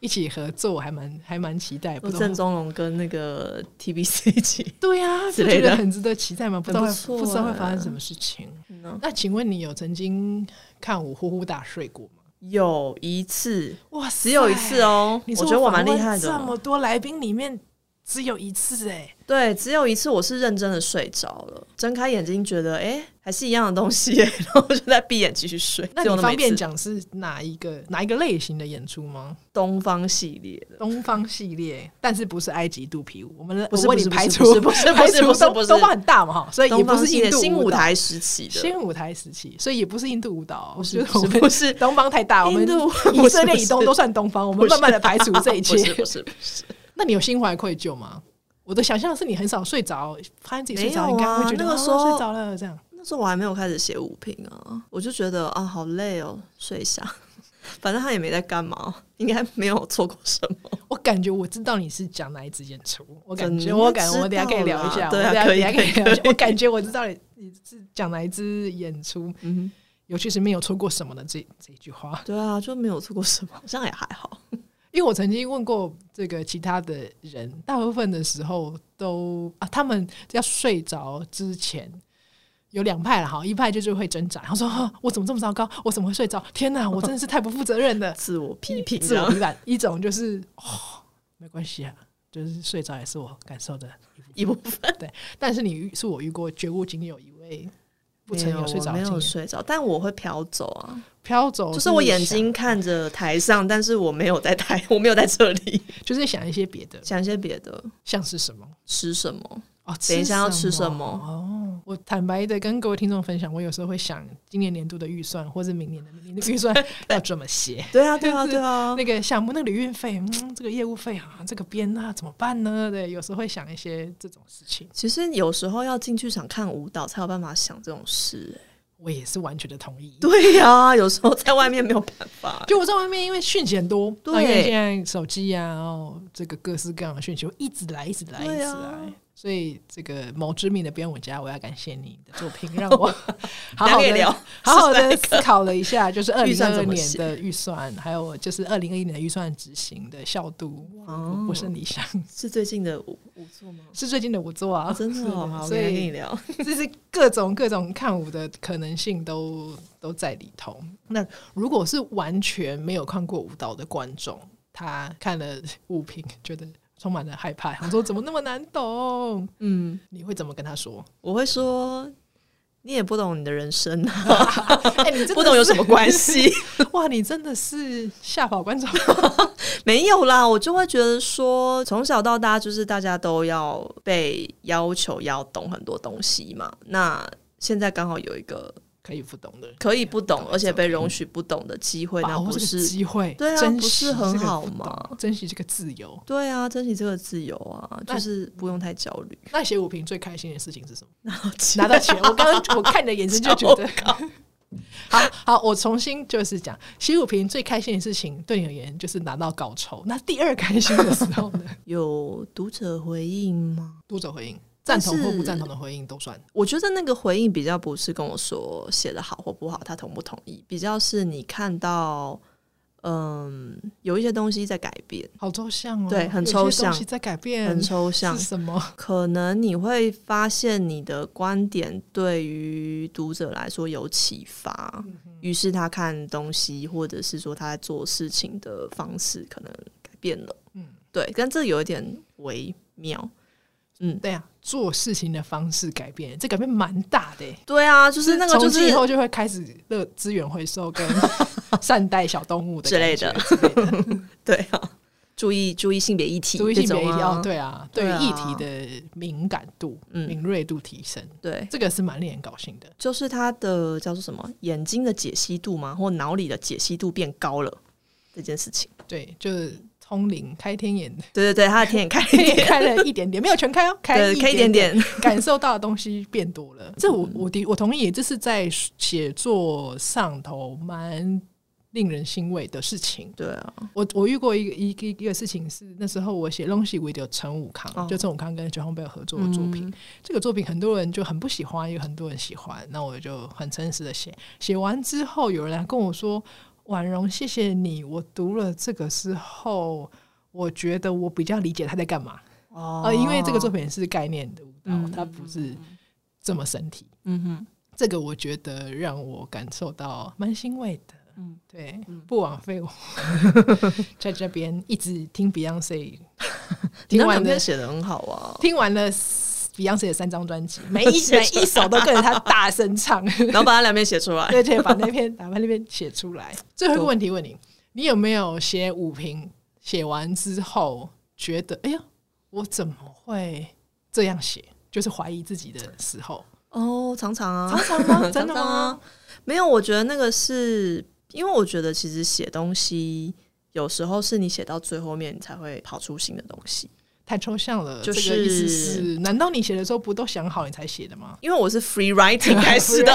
B: 一起合作还蛮还蛮期待，不
C: 郑宗龙跟那个 TBC 一起，
B: 对呀、啊，之类的很值得期待吗？不知道不，不知道会发生什么事情。嗯、那请问你有曾经看我呼呼大睡过吗？
C: 有一次，哇，只有一次哦。
B: 我觉得我蛮厉害的。这么多来宾里面，只有一次哎、欸，
C: 对，只有一次，我是认真的睡着了，睁开眼睛觉得哎、欸，还是一样的东西、欸，然后就再闭眼继续睡。
B: 那你方便讲是哪一个哪一个类型的演出吗？
C: 东方系列的，
B: 东方系列，但是不是埃及肚皮舞？我们
C: 不是
B: 为你排除，
C: 不是不是不是不是不是
B: 东方很大嘛哈，所以也不是印度
C: 新舞台时期的
B: 新舞台时期，所以也不是印度舞蹈，
C: 不是不是不是
B: 东方太大，我们以色列以东都算东方，我们慢慢的排除这一切，
C: 不是不是。
B: 那你有心怀愧疚吗？我的想象是你很少睡着，发现自己睡着，应该会觉得
C: 那个时候
B: 睡着了。这样，
C: 那时候我还没有开始写舞评啊，我就觉得啊，好累哦，睡一下。反正他也没在干嘛，应该没有错过什么。
B: 我感觉我知道你是讲哪一支演出，我感觉我感觉我等下可以聊一下，
C: 对啊，可以可以
B: 可以。我感觉我知道你你是讲哪一支演出，嗯，尤其是没有错过什么的这这一句话。
C: 对啊，就没有错过什么，好像也还好。
B: 因为我曾经问过这个其他的人，大部分的时候都啊，他们要睡着之前有两派了哈，一派就是会挣扎，他说、啊：“我怎么这么糟糕？我怎么会睡着？天哪，我真的是太不负责任了。”
C: 自我批评，
B: 自我批判。一种就是哦，没关系啊，就是睡着也是我感受的一部分。
C: 部分
B: 对，但是你是我遇过绝无仅有一位不曾有睡着，
C: 没有睡着，但我会飘走啊。
B: 飘走
C: 就是我眼睛看着台上，但是我没有在台，我没有在这里，
B: 就是想一些别的，
C: 想一些别的，
B: 像是什么，
C: 吃什么
B: 哦，
C: 等一下要吃什么
B: 哦。我坦白的跟各位听众分享，我有时候会想今年年度的预算，或者明年的预算 要怎么写？
C: 对啊，对啊，对啊。
B: 那个项目那个旅运费，嗯，这个业务费啊，这个编啊怎么办呢？对，有时候会想一些这种事情。
C: 其实有时候要进剧场看舞蹈，才有办法想这种事。
B: 我也是完全的同意。
C: 对呀、啊，有时候在外面没有办法。
B: 就我在外面，因为讯息很多，对，因为现在手机啊，然后这个各式各样的讯息，我一直来，一直来，一直来。所以，这个某知名的编舞家，我要感谢你的作品，让我 好好的聊，好好 的思考了一下，就是二零二二年的预算，还有就是二零二一年的预算执行的效度，不是理想。
C: 是最近的舞舞作吗？
B: 是最近的舞作啊，
C: 真的。所以跟你聊，
B: 就是各种各种看舞的可能性都都在里头。那如果是完全没有看过舞蹈的观众，他看了舞评，觉得。充满了害怕，想说怎么那么难懂？嗯，你会怎么跟他说？
C: 我会说，你也不懂你的人生啊！哎、欸，你 不懂有什么关系？
B: 哇，你真的是吓跑观众？
C: 没有啦，我就会觉得说，从小到大就是大家都要被要求要懂很多东西嘛。那现在刚好有一个。
B: 可以不懂的，
C: 可以不懂，而且被容许不懂的机会，那不是
B: 机会？
C: 对啊，不是很好吗？
B: 珍惜这个自由，
C: 对啊，珍惜这个自由啊，就是不用太焦虑。
B: 那写舞评最开心的事情是什么？拿到钱！我刚刚我看你的眼神就觉得 好好，我重新就是讲，写舞评最开心的事情，对你而言就是拿到稿酬。那第二开心的时候呢？
C: 有读者回应吗？
B: 读者回应。赞同或不赞同的回应都算。
C: 我觉得那个回应比较不是跟我说写的好或不好，他同不同意，比较是你看到，嗯，有一些东西在改变，
B: 好抽象哦，
C: 对，很抽象，
B: 在改变，
C: 很抽象，
B: 是什么？
C: 可能你会发现你的观点对于读者来说有启发，于、嗯、是他看东西或者是说他在做事情的方式可能改变了。嗯，对，但这有一点微妙。
B: 嗯，对啊，做事情的方式改变，这改变蛮大的。
C: 对啊，就是那个，就是
B: 以后就会开始乐资源回收跟 善待小动物的
C: 之类的。对啊，注意注意性别议题，
B: 注意性别议题，哦，对啊，对议题的敏感度、嗯、敏锐度提升，对，这个是蛮令人高兴的。
C: 就是他的叫做什么，眼睛的解析度嘛，或脑里的解析度变高了这件事情。
B: 对，就是。通灵开天眼，
C: 对对对，他的天眼开天
B: 开了一点点，没有全开哦，开
C: 对开一点点，
B: 感受到的东西变多了。这我我的我同意，这是在写作上头蛮令人欣慰的事情。
C: 对啊，
B: 我我遇过一个一个一个事情是那时候我写《东西 with 陈武康》，哦，就陈武康跟九红贝尔合作的作品，嗯。这个作品很多人就很不喜欢，有很多人喜欢。那我就很诚实的写，写完之后有人来跟我说。婉容，谢谢你。我读了这个之后，我觉得我比较理解他在干嘛。哦、呃，因为这个作品是概念的舞蹈，嗯、它不是这么身体。嗯哼，这个我觉得让我感受到蛮欣慰的。嗯，对，不枉费我 在这边一直听 Beyonce，
C: 听完的写的很好啊，
B: 听完了 Beyonce 的三张专辑，每一每一首都跟着他大声唱，
C: 然后把他两边写出来，
B: 对对，把那篇打完那边写出来。最后一个问题问你，你有没有写五评？写完之后觉得，哎呀，我怎么会这样写？就是怀疑自己的时候。
C: 哦，常常啊，
B: 常常吗？真的吗？常常啊？
C: 没有，我觉得那个是因为我觉得其实写东西有时候是你写到最后面，你才会跑出新的东西。
B: 太抽象了，就是、这个、意思是？难道你写的时候不都想好你才写的吗？
C: 因为我是 free writing 开始的，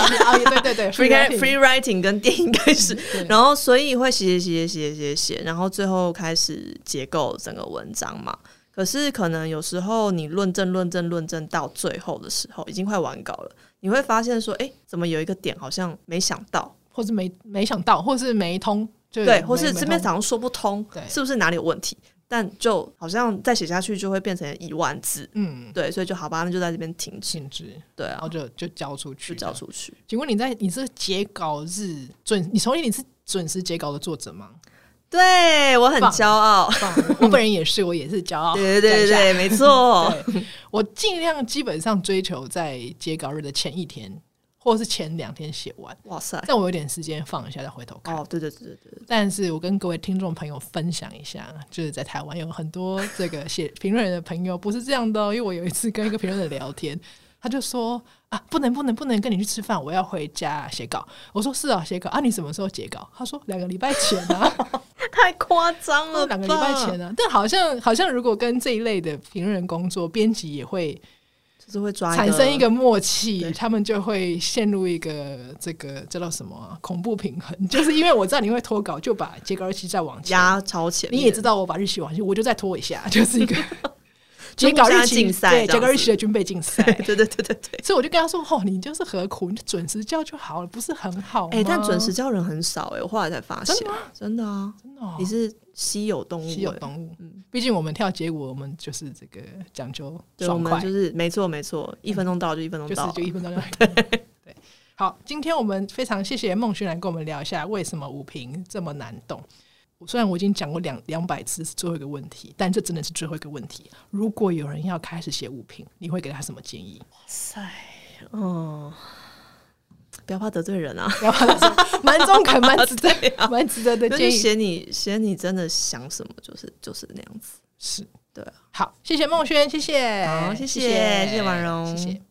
B: 对对对，free
C: free, writing 跟电影开始，然后所以会写写写写写写，然后最后开始结构整个文章嘛。可是可能有时候你论证论证论证到最后的时候，已经快完稿了，你会发现说，哎，怎么有一个点好像没想到，
B: 或是没没想到，或是没通，
C: 对，或是这边好像说不通，是不是哪里有问题？但就好像再写下去就会变成一万字，嗯，对，所以就好吧，那就在这边停停止，对、啊，
B: 然后就就交出去，
C: 就交出去。
B: 请问你在你是截稿日准？你从你是准时截稿的作者吗？
C: 对我很骄傲，
B: 我本人也是，我也是骄傲。
C: 对对对对，没错。
B: 我尽量基本上追求在截稿日的前一天。或是前两天写完，哇塞！但我有点时间放一下再回头看。
C: 哦，对对对对对。
B: 但是我跟各位听众朋友分享一下，就是在台湾有很多这个写 评论的朋友不是这样的，因为我有一次跟一个评论的聊天，他就说啊，不能不能不能跟你去吃饭，我要回家写稿。我说是啊，写稿啊，你什么时候结稿？他说两个礼拜前啊，
C: 太夸张了，
B: 两个礼拜前啊。但好像好像如果跟这一类的评论人工作，编辑也会。
C: 就是会抓
B: 产生一个默契，他们就会陷入一个这个叫做什么、啊、恐怖平衡，就是因为我知道你会拖稿，就把截稿日期再往前。
C: 压超前。
B: 你也知道我把日期往前，我就再拖一下，就是一个截稿日期竞赛，对结稿日期的军备竞赛。
C: 对对对对对，
B: 所以我就跟他说：“哦，你就是何苦？你就准时交就好了，不是很好吗？”哎、
C: 欸，但准时交人很少哎、欸，我后来才发现，
B: 真的？
C: 真的啊，真的、哦，你是。稀有动物，
B: 稀有动物。嗯，毕竟我们跳街舞，我们就是这个讲究爽快，
C: 就是没错没错，一分钟到就一分钟到，
B: 就是就一分钟就对。对，好，今天我们非常谢谢孟轩来跟我们聊一下为什么舞评这么难懂。虽然我已经讲过两两百次是最后一个问题，但这真的是最后一个问题。如果有人要开始写物品，你会给他什么建议？哇
C: 塞，哦。不要怕得罪人啊！
B: 不要怕得罪，蛮中肯，蛮值得，蛮值得的建议。
C: 写你写你真的想什么，就是就是那样子。
B: 是，
C: 对。
B: 好，谢谢孟轩，谢谢，
C: 好，谢谢，谢谢婉容，
B: 谢谢。